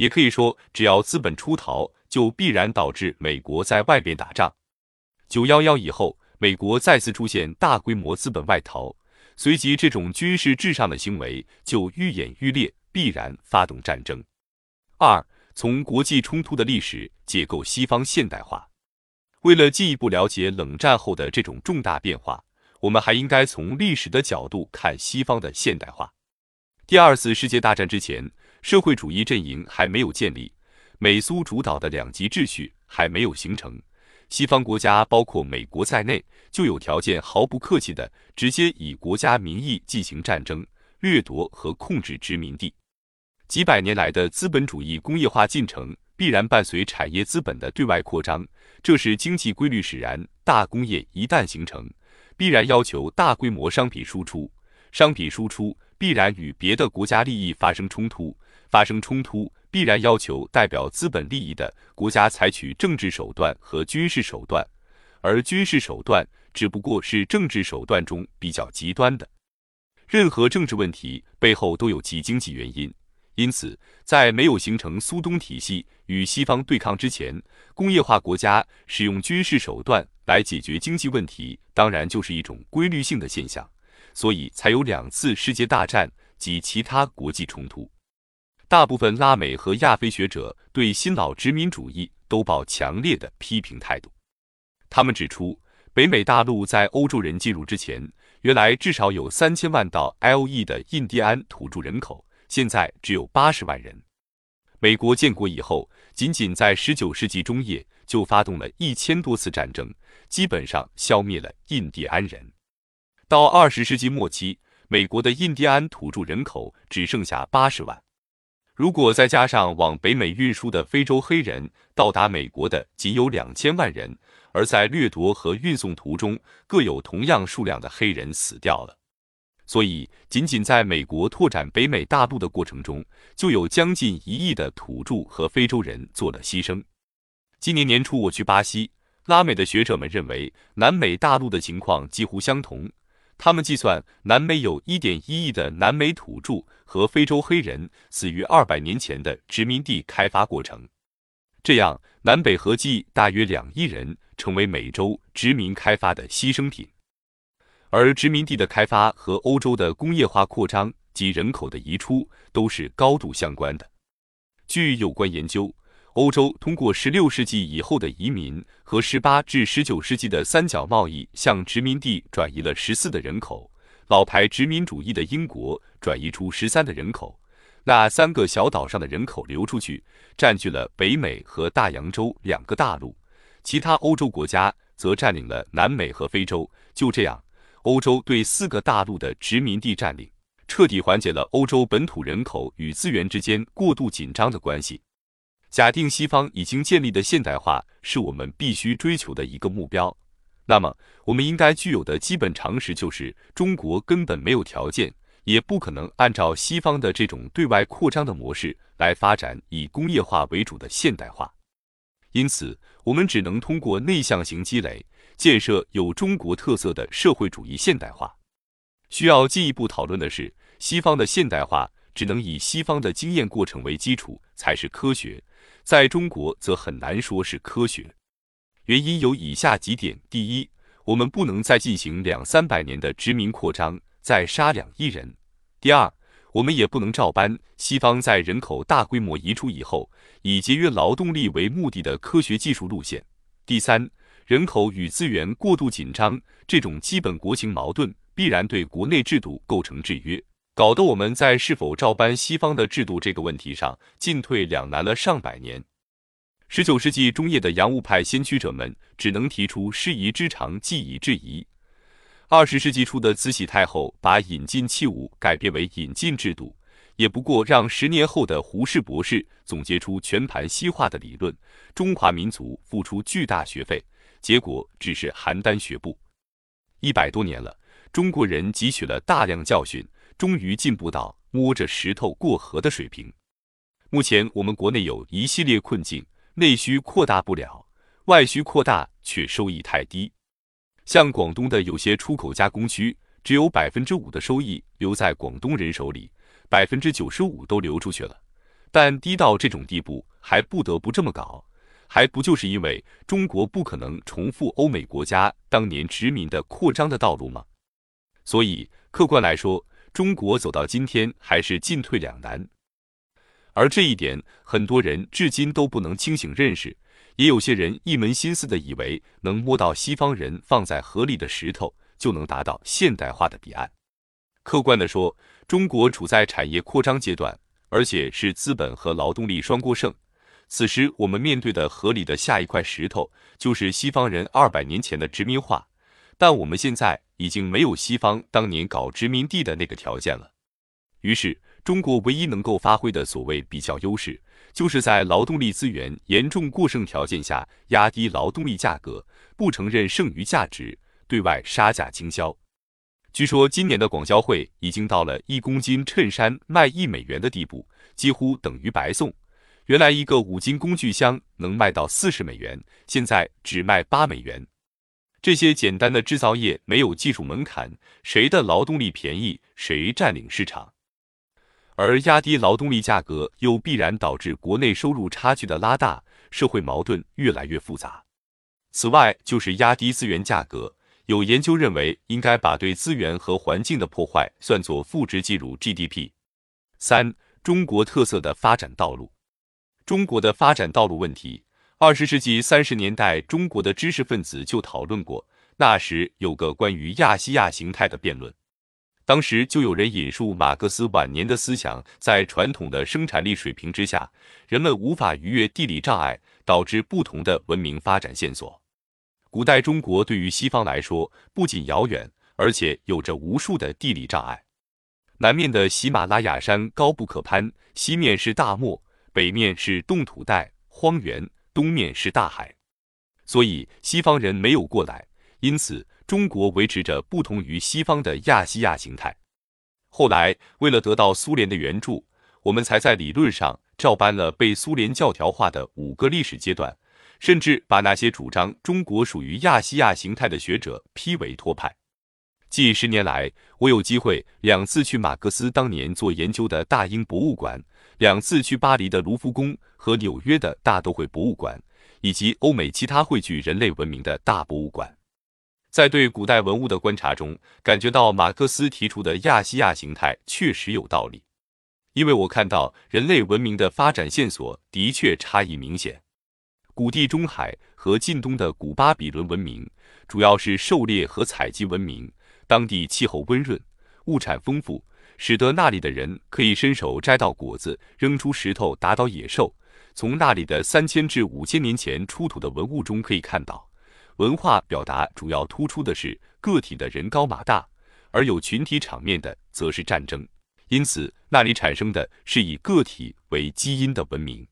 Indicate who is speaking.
Speaker 1: 也可以说，只要资本出逃，就必然导致美国在外边打仗。九幺幺以后，美国再次出现大规模资本外逃，随即这种军事至上的行为就愈演愈烈，必然发动战争。二，从国际冲突的历史解构西方现代化。为了进一步了解冷战后的这种重大变化，我们还应该从历史的角度看西方的现代化。第二次世界大战之前。社会主义阵营还没有建立，美苏主导的两极秩序还没有形成，西方国家包括美国在内就有条件毫不客气地直接以国家名义进行战争、掠夺和控制殖民地。几百年来的资本主义工业化进程必然伴随产业资本的对外扩张，这是经济规律使然。大工业一旦形成，必然要求大规模商品输出，商品输出必然与别的国家利益发生冲突。发生冲突，必然要求代表资本利益的国家采取政治手段和军事手段，而军事手段只不过是政治手段中比较极端的。任何政治问题背后都有其经济原因，因此，在没有形成苏东体系与西方对抗之前，工业化国家使用军事手段来解决经济问题，当然就是一种规律性的现象，所以才有两次世界大战及其他国际冲突。大部分拉美和亚非学者对新老殖民主义都抱强烈的批评态度。他们指出，北美大陆在欧洲人进入之前，原来至少有三千万到 L.E. 的印第安土著人口，现在只有八十万人。美国建国以后，仅仅在十九世纪中叶就发动了一千多次战争，基本上消灭了印第安人。到二十世纪末期，美国的印第安土著人口只剩下八十万。如果再加上往北美运输的非洲黑人，到达美国的仅有两千万人，而在掠夺和运送途中各有同样数量的黑人死掉了。所以，仅仅在美国拓展北美大陆的过程中，就有将近一亿的土著和非洲人做了牺牲。今年年初我去巴西，拉美的学者们认为南美大陆的情况几乎相同。他们计算，南美有1.1亿的南美土著和非洲黑人死于200年前的殖民地开发过程，这样南北合计大约2亿人成为美洲殖民开发的牺牲品。而殖民地的开发和欧洲的工业化扩张及人口的移出都是高度相关的。据有关研究。欧洲通过16世纪以后的移民和18至19世纪的三角贸易，向殖民地转移了14的人口。老牌殖民主义的英国转移出13的人口，那三个小岛上的人口流出去，占据了北美和大洋洲两个大陆。其他欧洲国家则占领了南美和非洲。就这样，欧洲对四个大陆的殖民地占领，彻底缓解了欧洲本土人口与资源之间过度紧张的关系。假定西方已经建立的现代化是我们必须追求的一个目标，那么我们应该具有的基本常识就是：中国根本没有条件，也不可能按照西方的这种对外扩张的模式来发展以工业化为主的现代化。因此，我们只能通过内向型积累，建设有中国特色的社会主义现代化。需要进一步讨论的是，西方的现代化只能以西方的经验过程为基础才是科学。在中国则很难说是科学，原因有以下几点：第一，我们不能再进行两三百年的殖民扩张，再杀两亿人；第二，我们也不能照搬西方在人口大规模移出以后，以节约劳动力为目的的科学技术路线；第三，人口与资源过度紧张这种基本国情矛盾，必然对国内制度构成制约。搞得我们在是否照搬西方的制度这个问题上进退两难了上百年。十九世纪中叶的洋务派先驱者们只能提出师夷之长技以制夷。二十世纪初的慈禧太后把引进器物改变为引进制度，也不过让十年后的胡适博士总结出全盘西化的理论。中华民族付出巨大学费，结果只是邯郸学步。一百多年了，中国人汲取了大量教训。终于进步到摸着石头过河的水平。目前我们国内有一系列困境：内需扩大不了，外需扩大却收益太低。像广东的有些出口加工区，只有百分之五的收益留在广东人手里，百分之九十五都流出去了。但低到这种地步还不得不这么搞，还不就是因为中国不可能重复欧美国家当年殖民的扩张的道路吗？所以客观来说，中国走到今天还是进退两难。而这一点，很多人至今都不能清醒认识，也有些人一门心思的以为能摸到西方人放在河里的石头，就能达到现代化的彼岸。客观的说，中国处在产业扩张阶段，而且是资本和劳动力双过剩。此时，我们面对的河里的下一块石头，就是西方人二百年前的殖民化。但我们现在已经没有西方当年搞殖民地的那个条件了。于是，中国唯一能够发挥的所谓比较优势，就是在劳动力资源严重过剩条件下，压低劳动力价格，不承认剩余价值，对外杀价倾销。据说今年的广交会已经到了一公斤衬衫卖一美元的地步，几乎等于白送。原来一个五金工具箱能卖到四十美元，现在只卖八美元。这些简单的制造业没有技术门槛，谁的劳动力便宜，谁占领市场。而压低劳动力价格，又必然导致国内收入差距的拉大，社会矛盾越来越复杂。此外，就是压低资源价格。有研究认为，应该把对资源和环境的破坏算作负值计入 GDP。三、中国特色的发展道路。中国的发展道路问题，二十世纪三十年代，中国的知识分子就讨论过。那时有个关于亚细亚形态的辩论，当时就有人引述马克思晚年的思想，在传统的生产力水平之下，人们无法逾越地理障碍，导致不同的文明发展线索。古代中国对于西方来说不仅遥远，而且有着无数的地理障碍。南面的喜马拉雅山高不可攀，西面是大漠，北面是冻土带荒原，东面是大海，所以西方人没有过来。因此，中国维持着不同于西方的亚细亚形态。后来，为了得到苏联的援助，我们才在理论上照搬了被苏联教条化的五个历史阶段。甚至把那些主张中国属于亚细亚形态的学者批为托派。近十年来，我有机会两次去马克思当年做研究的大英博物馆，两次去巴黎的卢浮宫和纽约的大都会博物馆，以及欧美其他汇聚人类文明的大博物馆。在对古代文物的观察中，感觉到马克思提出的亚细亚形态确实有道理，因为我看到人类文明的发展线索的确差异明显。古地中海和近东的古巴比伦文明，主要是狩猎和采集文明。当地气候温润，物产丰富，使得那里的人可以伸手摘到果子，扔出石头打倒野兽。从那里的三千至五千年前出土的文物中可以看到，文化表达主要突出的是个体的人高马大，而有群体场面的则是战争。因此，那里产生的是以个体为基因的文明。